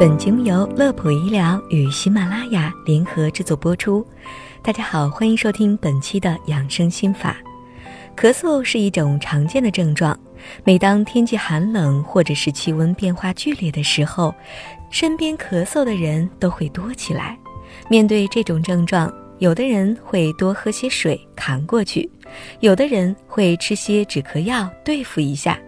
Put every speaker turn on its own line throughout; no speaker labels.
本节目由乐普医疗与喜马拉雅联合制作播出。大家好，欢迎收听本期的养生心法。咳嗽是一种常见的症状，每当天气寒冷或者是气温变化剧烈的时候，身边咳嗽的人都会多起来。面对这种症状，有的人会多喝些水扛过去，有的人会吃些止咳药对付一下。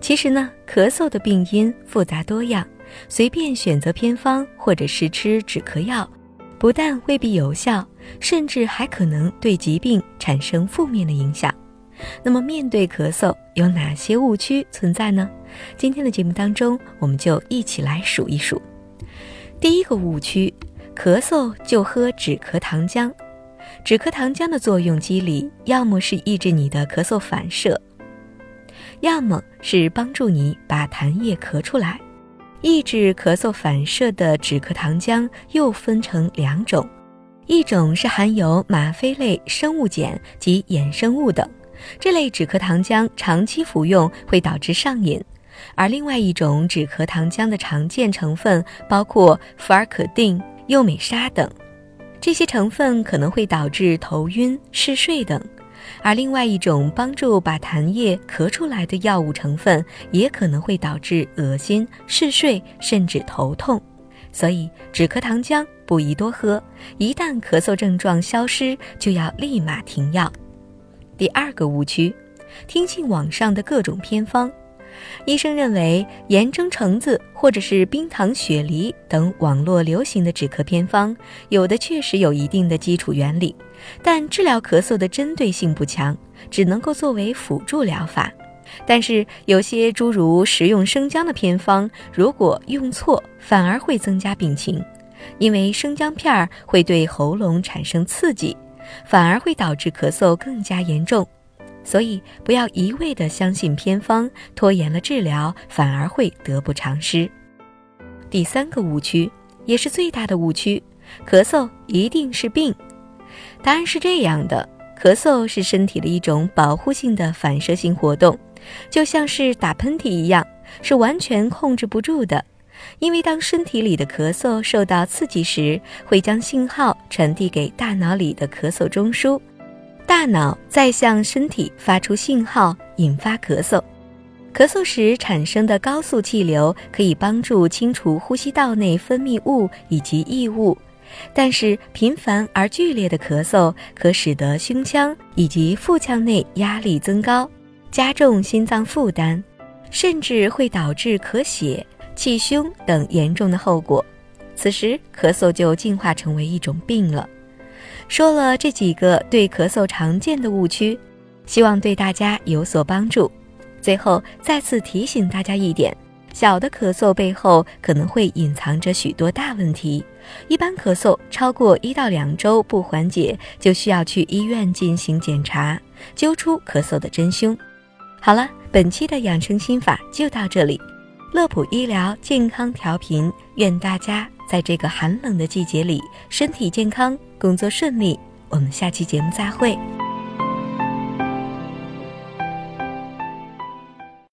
其实呢，咳嗽的病因复杂多样。随便选择偏方或者是吃止咳药，不但未必有效，甚至还可能对疾病产生负面的影响。那么，面对咳嗽有哪些误区存在呢？今天的节目当中，我们就一起来数一数。第一个误区：咳嗽就喝止咳糖浆。止咳糖浆的作用机理，要么是抑制你的咳嗽反射，要么是帮助你把痰液咳出来。抑制咳嗽反射的止咳糖浆又分成两种，一种是含有吗啡类生物碱及衍生物等，这类止咳糖浆长期服用会导致上瘾；而另外一种止咳糖浆的常见成分包括福尔可定、右美沙等，这些成分可能会导致头晕、嗜睡等。而另外一种帮助把痰液咳出来的药物成分，也可能会导致恶心、嗜睡，甚至头痛。所以止咳糖浆不宜多喝，一旦咳嗽症状消失，就要立马停药。第二个误区，听信网上的各种偏方。医生认为，盐蒸橙子或者是冰糖雪梨等网络流行的止咳偏方，有的确实有一定的基础原理，但治疗咳嗽的针对性不强，只能够作为辅助疗法。但是有些诸如食用生姜的偏方，如果用错，反而会增加病情，因为生姜片儿会对喉咙产生刺激，反而会导致咳嗽更加严重。所以，不要一味地相信偏方，拖延了治疗，反而会得不偿失。第三个误区，也是最大的误区：咳嗽一定是病。答案是这样的：咳嗽是身体的一种保护性的反射性活动，就像是打喷嚏一样，是完全控制不住的。因为当身体里的咳嗽受到刺激时，会将信号传递给大脑里的咳嗽中枢。大脑再向身体发出信号，引发咳嗽。咳嗽时产生的高速气流可以帮助清除呼吸道内分泌物以及异物，但是频繁而剧烈的咳嗽可使得胸腔以及腹腔内压力增高，加重心脏负担，甚至会导致咳血、气胸等严重的后果。此时，咳嗽就进化成为一种病了。说了这几个对咳嗽常见的误区，希望对大家有所帮助。最后再次提醒大家一点：小的咳嗽背后可能会隐藏着许多大问题。一般咳嗽超过一到两周不缓解，就需要去医院进行检查，揪出咳嗽的真凶。好了，本期的养生心法就到这里。乐普医疗健康调频，愿大家。在这个寒冷的季节里，身体健康，工作顺利。我们下期节目再会。